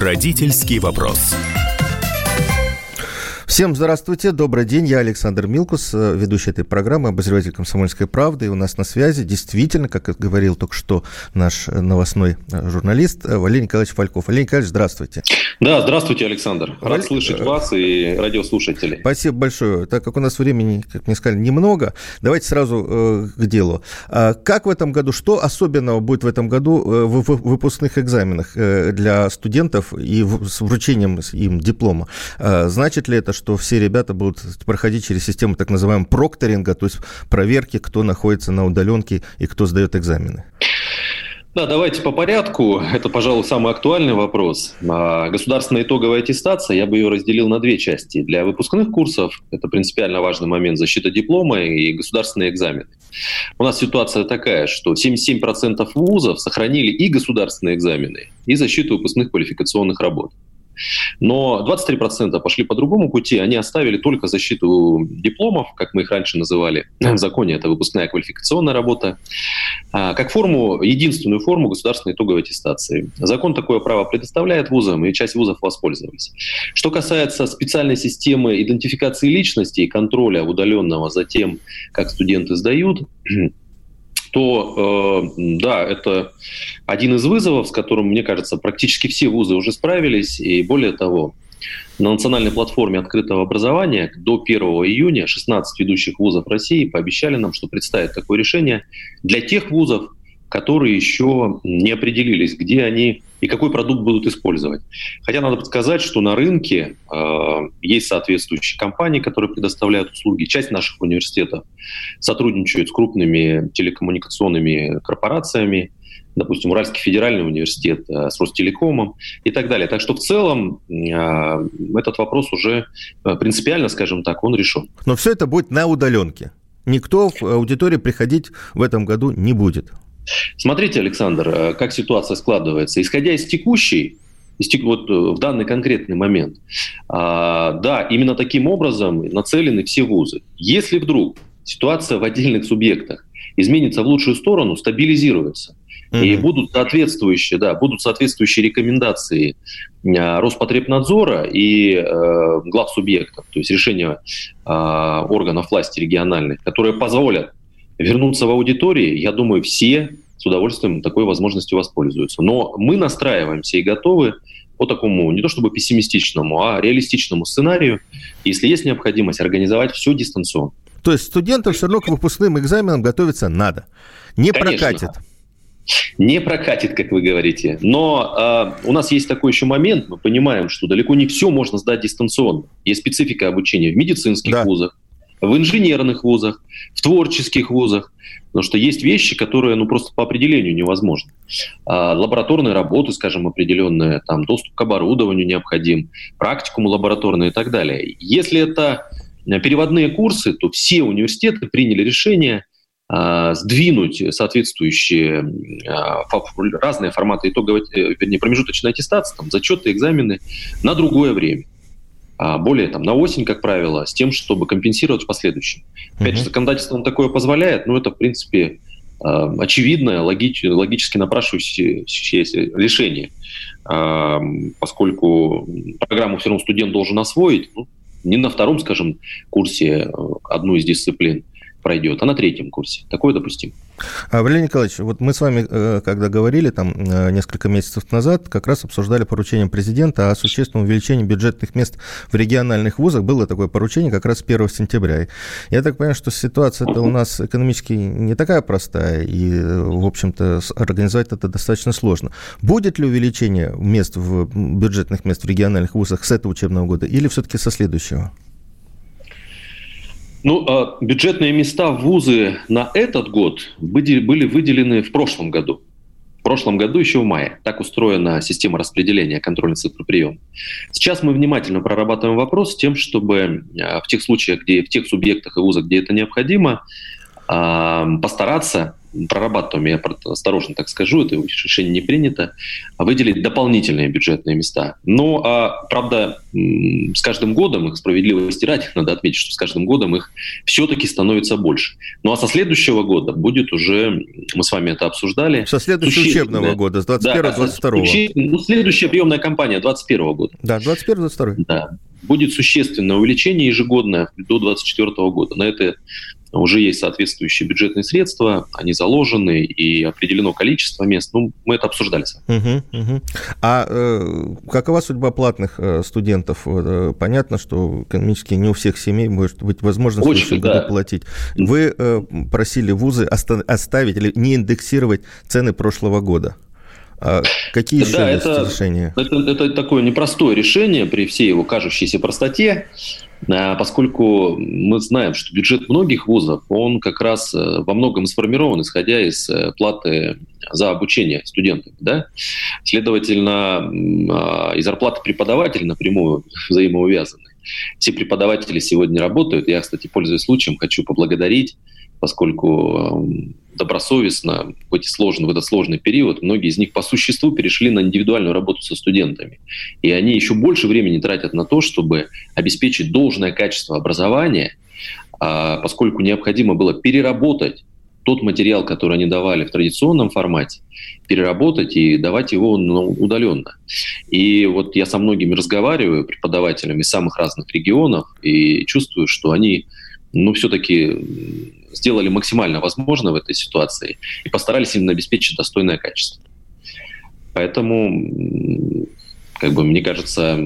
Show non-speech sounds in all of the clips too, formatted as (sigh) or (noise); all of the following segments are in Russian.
Родительский вопрос. Всем здравствуйте, добрый день, я Александр Милкус, э, ведущий этой программы, обозреватель «Комсомольской правды», и у нас на связи действительно, как говорил только что наш новостной э, журналист э, Валерий Николаевич Фальков. Валерий Николаевич, здравствуйте. Да, здравствуйте, Александр. Рад Валь... слышать вас и радиослушателей. Спасибо большое. Так как у нас времени, как мне сказали, немного, давайте сразу э, к делу. А как в этом году, что особенного будет в этом году в выпускных экзаменах для студентов и с вручением им диплома? Значит ли это, что все ребята будут проходить через систему так называемого прокторинга, то есть проверки, кто находится на удаленке и кто сдает экзамены. Да, давайте по порядку. Это, пожалуй, самый актуальный вопрос. А, государственная итоговая аттестация, я бы ее разделил на две части. Для выпускных курсов это принципиально важный момент защита диплома и государственные экзамены. У нас ситуация такая, что 77% вузов сохранили и государственные экзамены, и защиту выпускных квалификационных работ. Но 23% пошли по другому пути, они оставили только защиту дипломов, как мы их раньше называли. В законе это выпускная квалификационная работа, а, как форму, единственную форму государственной итоговой аттестации. Закон такое право предоставляет вузам, и часть вузов воспользовались. Что касается специальной системы идентификации личности и контроля удаленного за тем, как студенты сдают, (clears throat) то э, да, это один из вызовов, с которым, мне кажется, практически все вузы уже справились. И более того, на национальной платформе открытого образования до 1 июня 16 ведущих вузов России пообещали нам, что представят такое решение для тех вузов, которые еще не определились, где они и какой продукт будут использовать. Хотя надо сказать, что на рынке э, есть соответствующие компании, которые предоставляют услуги. Часть наших университетов сотрудничают с крупными телекоммуникационными корпорациями, допустим, Уральский федеральный университет э, с Ростелекомом и так далее. Так что в целом э, этот вопрос уже э, принципиально, скажем так, он решен. Но все это будет на удаленке. Никто в аудитории приходить в этом году не будет. Смотрите, Александр, э, как ситуация складывается. Исходя из текущей, вот э, в данный конкретный момент, а, да, именно таким образом нацелены все вузы. Если вдруг ситуация в отдельных субъектах изменится в лучшую сторону, стабилизируется, mm-hmm. и будут соответствующие, да, будут соответствующие рекомендации а, Роспотребнадзора и э, глав субъектов, то есть решения э, органов власти региональных, которые позволят вернуться в аудитории, я думаю, все с удовольствием такой возможностью воспользуются. Но мы настраиваемся и готовы по такому не то чтобы пессимистичному, а реалистичному сценарию, если есть необходимость, организовать все дистанционно. То есть студентам все равно к выпускным экзаменам готовиться надо. Не Конечно. прокатит. Не прокатит, как вы говорите. Но э, у нас есть такой еще момент, мы понимаем, что далеко не все можно сдать дистанционно. Есть специфика обучения в медицинских да. вузах, в инженерных вузах, в творческих вузах, потому что есть вещи, которые ну, просто по определению невозможны. А, лабораторные работы, скажем, определенные, там, доступ к оборудованию необходим, практикум лабораторный и так далее. Если это переводные курсы, то все университеты приняли решение а, сдвинуть соответствующие а, разные форматы итоговой, э, вернее, промежуточной аттестации, там, зачеты, экзамены на другое время. А более там, на осень, как правило, с тем, чтобы компенсировать в последующем. Опять же, законодательство нам такое позволяет, но это, в принципе, а, очевидное, логич, логически напрашивающееся решение, а, поскольку программу все равно студент должен освоить, ну, не на втором, скажем, курсе одну из дисциплин, пройдет, а на третьем курсе. Такое допустимо. А, Валерий Николаевич, вот мы с вами, э, когда говорили там э, несколько месяцев назад, как раз обсуждали поручение президента о существенном увеличении бюджетных мест в региональных вузах. Было такое поручение как раз 1 сентября. Я так понимаю, что ситуация-то у нас экономически не такая простая, и, в общем-то, организовать это достаточно сложно. Будет ли увеличение мест в бюджетных мест в региональных вузах с этого учебного года или все-таки со следующего? Ну, а бюджетные места в вузы на этот год были, выделены в прошлом году. В прошлом году, еще в мае. Так устроена система распределения контрольной цифры приема. Сейчас мы внимательно прорабатываем вопрос с тем, чтобы а, в тех случаях, где в тех субъектах и вузах, где это необходимо, а, постараться прорабатываем, я осторожно так скажу, это решение не принято, выделить дополнительные бюджетные места. Но, а, правда, с каждым годом их справедливости ради, (laughs) надо отметить, что с каждым годом их все-таки становится больше. Ну а со следующего года будет уже, мы с вами это обсуждали. Со следующего учебного года, с 21-22. Да, ну, следующая приемная кампания 21 года. Да, 21-22. Да будет существенное увеличение ежегодное до 2024 года. На это уже есть соответствующие бюджетные средства, они заложены и определено количество мест. Ну, мы это обсуждали. Угу, угу. А э, какова судьба платных э, студентов? Э, понятно, что экономически не у всех семей может быть возможность Очень, в следующем да. году платить. Вы э, просили вузы оставить или не индексировать цены прошлого года. А какие еще да, есть это, решения? Это, это такое непростое решение при всей его кажущейся простоте, поскольку мы знаем, что бюджет многих вузов, он как раз э, во многом сформирован, исходя из э, платы за обучение студентов. Да? Следовательно, а, и зарплаты преподавателей напрямую взаимоувязаны. Все преподаватели сегодня работают. Я, кстати, пользуясь случаем, хочу поблагодарить, поскольку добросовестно в, эти сложные, в этот сложный период, многие из них по существу перешли на индивидуальную работу со студентами. И они еще больше времени тратят на то, чтобы обеспечить должное качество образования, а, поскольку необходимо было переработать тот материал, который они давали в традиционном формате, переработать и давать его ну, удаленно. И вот я со многими разговариваю, преподавателями из самых разных регионов, и чувствую, что они ну, все-таки сделали максимально возможное в этой ситуации и постарались именно обеспечить достойное качество. Поэтому, как бы, мне кажется,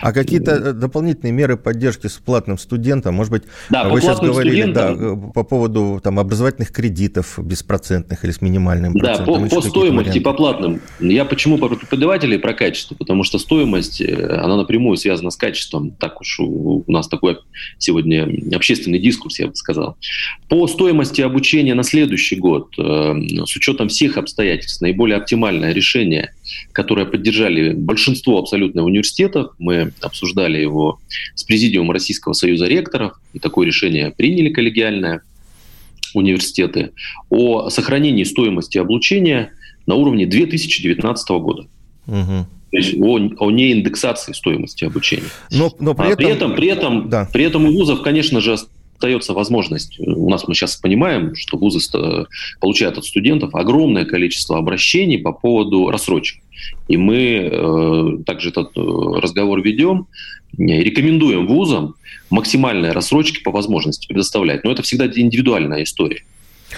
а какие-то э, дополнительные меры поддержки с платным студентом, может быть, да, вы сейчас говорили да, э, по поводу там, образовательных кредитов беспроцентных или с минимальным процентом? Да, по, по стоимости, по платным. Я почему про преподавателей, про качество? Потому что стоимость, э, она напрямую связана с качеством. Так уж у нас такой сегодня общественный дискурс, я бы сказал. По стоимости обучения на следующий год, с учетом всех обстоятельств, наиболее оптимальное решение, которое поддержали большинство абсолютно университетов, мы обсуждали его с президиумом Российского союза ректоров, и такое решение приняли коллегиальное университеты, о сохранении стоимости обучения на уровне 2019 года. Угу. То есть о, о неиндексации стоимости обучения. Но, но при, а этом, при этом, при этом, да. при этом у вузов, конечно же, остается возможность. У нас мы сейчас понимаем, что вузы получают от студентов огромное количество обращений по поводу рассрочек. И мы э, также этот э, разговор ведем и рекомендуем вузам максимальные рассрочки по возможности предоставлять. Но это всегда индивидуальная история.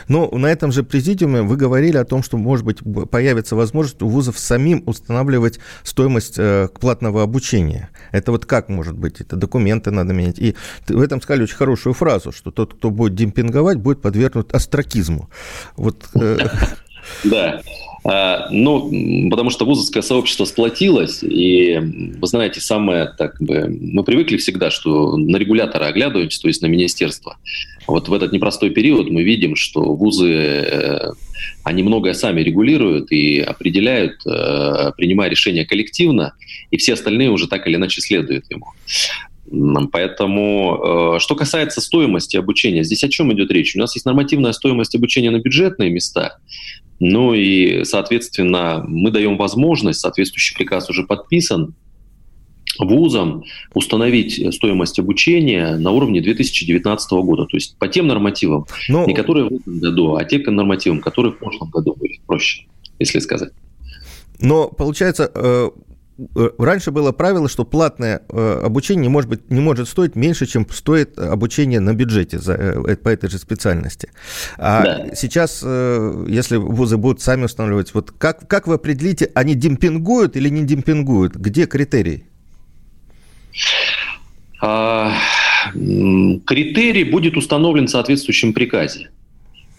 Но на этом же президиуме вы говорили о том, что, может быть, появится возможность у вузов самим устанавливать стоимость э, платного обучения. Это вот как может быть? Это документы надо менять. И в этом сказали очень хорошую фразу, что тот, кто будет демпинговать, будет подвергнут астракизму. Вот, э... (laughs) Да. А, ну, потому что вузовское сообщество сплотилось, и, вы знаете, самое, так бы, мы привыкли всегда, что на регулятора оглядываемся, то есть на министерство. Вот в этот непростой период мы видим, что вузы, э, они многое сами регулируют и определяют, э, принимая решения коллективно, и все остальные уже так или иначе следуют ему. Поэтому, э, что касается стоимости обучения, здесь о чем идет речь? У нас есть нормативная стоимость обучения на бюджетные места, ну и, соответственно, мы даем возможность, соответствующий приказ уже подписан, вузам установить стоимость обучения на уровне 2019 года. То есть по тем нормативам, Но... не которые в этом году, а те нормативам, которые в прошлом году были, проще, если сказать. Но получается, Э, раньше было правило, что платное э, обучение не может, быть, не может стоить меньше, чем стоит обучение на бюджете за, э, по этой же специальности. А да. сейчас, если вузы будут сами устанавливать, вот как, как вы определите, они демпингуют или не демпингуют? Где критерий? А, критерий будет установлен в соответствующем приказе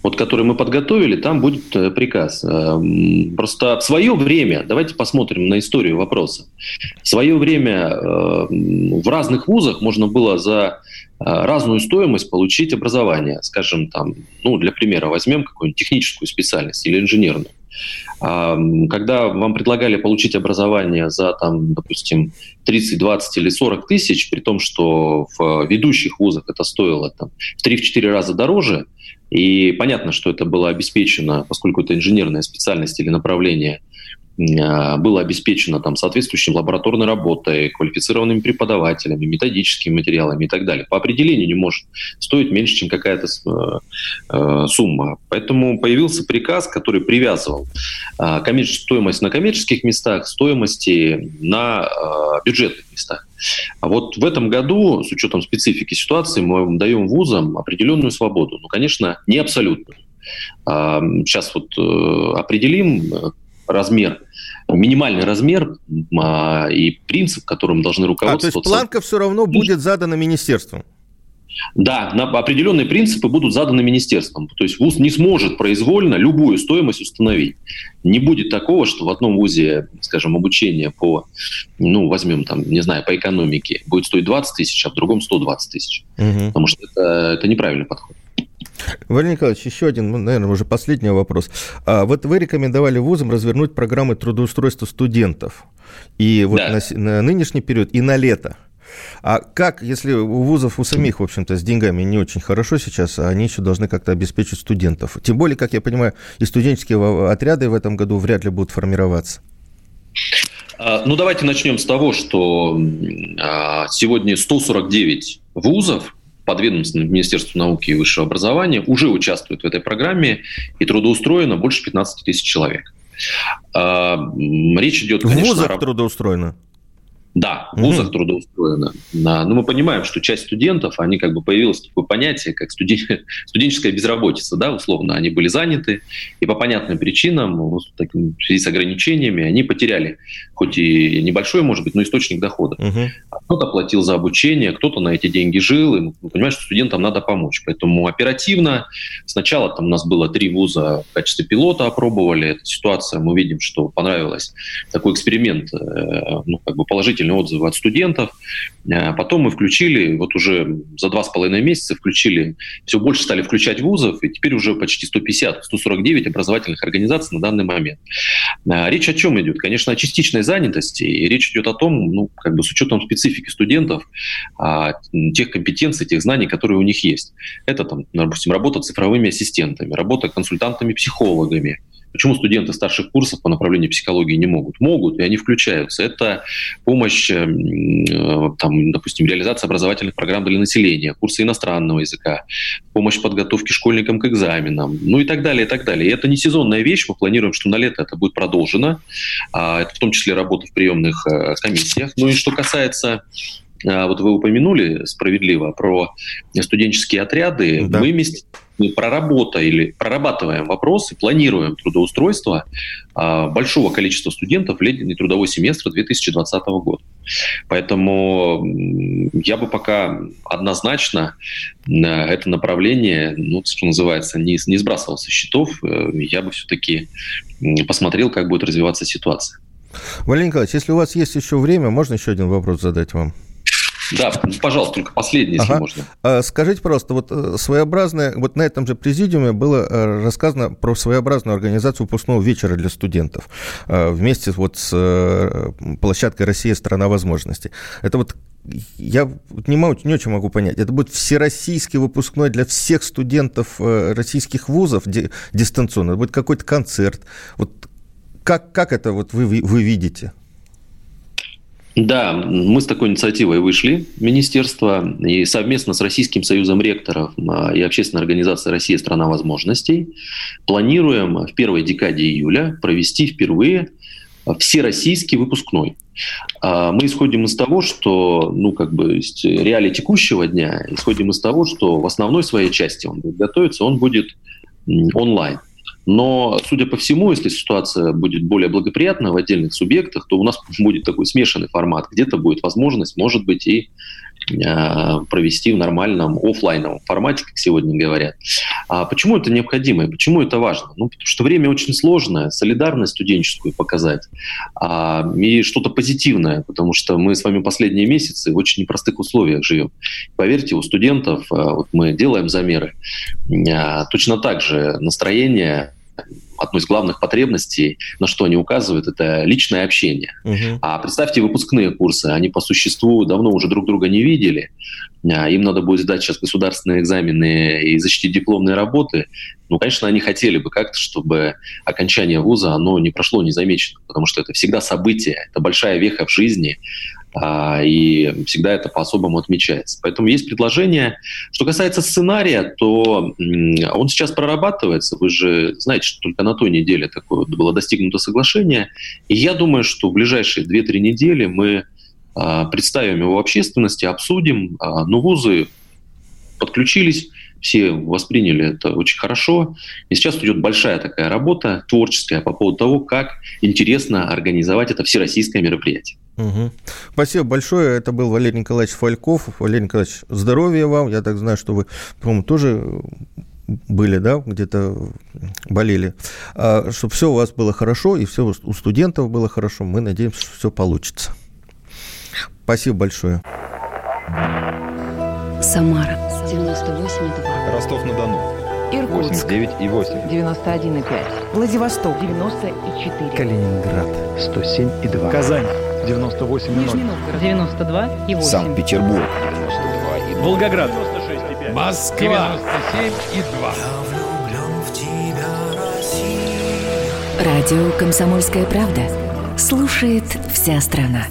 вот, который мы подготовили, там будет э, приказ. Э, просто в свое время, давайте посмотрим на историю вопроса. В свое время э, в разных вузах можно было за разную стоимость получить образование. Скажем, там, ну, для примера, возьмем какую-нибудь техническую специальность или инженерную. А, когда вам предлагали получить образование за, там, допустим, 30, 20 или 40 тысяч, при том, что в ведущих вузах это стоило там, в 3-4 раза дороже, И понятно, что это было обеспечено, поскольку это инженерная специальность или направление – было обеспечено там, соответствующей лабораторной работой, квалифицированными преподавателями, методическими материалами и так далее. По определению не может стоить меньше, чем какая-то э, э, сумма. Поэтому появился приказ, который привязывал э, стоимость на коммерческих местах, стоимости на э, бюджетных местах. А вот в этом году, с учетом специфики ситуации, мы даем вузам определенную свободу. Ну, конечно, не абсолютную. Сейчас вот э, определим размер минимальный размер а, и принцип, которым должны руководствоваться. А, то есть планка все равно будет задана министерством? Да, на определенные принципы будут заданы министерством. То есть ВУЗ не сможет произвольно любую стоимость установить. Не будет такого, что в одном ВУЗе, скажем, обучение по, ну, возьмем там, не знаю, по экономике будет стоить 20 тысяч, а в другом 120 тысяч. Угу. Потому что это, это неправильный подход. Валерий Николаевич, еще один, наверное, уже последний вопрос. А вот вы рекомендовали вузам развернуть программы трудоустройства студентов. И вот да. на, на нынешний период, и на лето. А как, если у вузов у самих, в общем-то, с деньгами не очень хорошо сейчас, а они еще должны как-то обеспечить студентов? Тем более, как я понимаю, и студенческие отряды в этом году вряд ли будут формироваться. А, ну, давайте начнем с того, что сегодня 149 вузов подведомственным Министерству науки и высшего образования уже участвуют в этой программе и трудоустроено больше 15 тысяч человек. А, речь идет, конечно... В вузах трудоустроено? Да, в вузах угу. трудоустроено. Но мы понимаем, что часть студентов, они как бы появилось такое понятие, как студен... (laughs) студенческая безработица, да, условно, они были заняты, и по понятным причинам, в связи с ограничениями, они потеряли, хоть и небольшой, может быть, но источник дохода. Угу. Кто-то платил за обучение, кто-то на эти деньги жил, и мы понимаем, что студентам надо помочь. Поэтому оперативно, сначала там у нас было три вуза в качестве пилота опробовали, эта ситуация, мы видим, что понравилось, такой эксперимент, э, ну, как бы положительный положительные отзывы от студентов. А потом мы включили, вот уже за два с половиной месяца включили, все больше стали включать вузов, и теперь уже почти 150-149 образовательных организаций на данный момент. А речь о чем идет? Конечно, о частичной занятости, и речь идет о том, ну, как бы с учетом специфики студентов, тех компетенций, тех знаний, которые у них есть. Это, там, допустим, работа цифровыми ассистентами, работа консультантами-психологами, Почему студенты старших курсов по направлению психологии не могут? Могут, и они включаются. Это помощь, э, там, допустим, реализация образовательных программ для населения, курсы иностранного языка, помощь в подготовке школьникам к экзаменам, ну и так далее, и так далее. И это не сезонная вещь, мы планируем, что на лето это будет продолжено, а, это в том числе работа в приемных э, комиссиях. Ну и что касается а, вот вы упомянули справедливо про студенческие отряды. Да. Мы вместе мы проработали, прорабатываем вопросы, планируем трудоустройство а, большого количества студентов в летний трудовой семестр 2020 года. Поэтому я бы пока однозначно это направление, ну, что называется, не, не сбрасывал со счетов. Э, я бы все-таки посмотрел, как будет развиваться ситуация. Валерий Николаевич, если у вас есть еще время, можно еще один вопрос задать вам? Да, пожалуйста, только последний, если ага. можно. А, скажите, пожалуйста, вот э, своеобразное, вот на этом же президиуме было э, рассказано про своеобразную организацию выпускного вечера для студентов э, вместе вот с площадкой «Россия – страна возможностей». Это вот я не, могу, не очень могу понять. Это будет всероссийский выпускной для всех студентов российских вузов дистанционно? Это будет какой-то концерт? Вот как, как это вот вы, вы видите? Да, мы с такой инициативой вышли министерство и совместно с Российским союзом ректоров а, и общественной организацией «Россия – страна возможностей» планируем в первой декаде июля провести впервые всероссийский выпускной. А, мы исходим из того, что, ну, как бы, реалии текущего дня, исходим из того, что в основной своей части он будет готовиться, он будет онлайн. Но, судя по всему, если ситуация будет более благоприятна в отдельных субъектах, то у нас (laughs) будет такой смешанный формат. Где-то будет возможность, может быть, и а, провести в нормальном офлайновом формате, как сегодня говорят. А почему это необходимо и почему это важно? Ну, потому что время очень сложное, солидарность студенческую показать а, и что-то позитивное, потому что мы с вами последние месяцы в очень непростых условиях живем. Поверьте, у студентов, а, вот мы делаем замеры, а, точно так же настроение одной из главных потребностей, на что они указывают, это личное общение. Угу. А представьте выпускные курсы, они по существу давно уже друг друга не видели, а, им надо будет сдать сейчас государственные экзамены и защитить дипломные работы, ну, конечно, они хотели бы как-то, чтобы окончание вуза, оно не прошло незамеченным, потому что это всегда событие, это большая веха в жизни, и всегда это по-особому отмечается. Поэтому есть предложение. Что касается сценария, то он сейчас прорабатывается. Вы же знаете, что только на той неделе такое было достигнуто соглашение. И я думаю, что в ближайшие 2-3 недели мы а, представим его общественности, обсудим. А, но вузы подключились, все восприняли это очень хорошо. И сейчас идет большая такая работа творческая по поводу того, как интересно организовать это всероссийское мероприятие. Угу. Спасибо большое. Это был Валерий Николаевич Фальков. Валерий Николаевич, здоровья вам. Я так знаю, что вы, по-моему, тоже были, да, где-то болели. А, чтобы все у вас было хорошо, и все у студентов было хорошо. Мы надеемся, что все получится. Спасибо большое. Самара 98,2. Ростов-на-Дону. Иркутск. 89,8. 91,5. Владивосток. 94. Калининград. 107,2. Казань. 98,0. Нижний Новгород. 92,8. Санкт-Петербург. 92,2. Волгоград. 96,5. Москва. 97,2. Радио «Комсомольская правда». Слушает вся страна.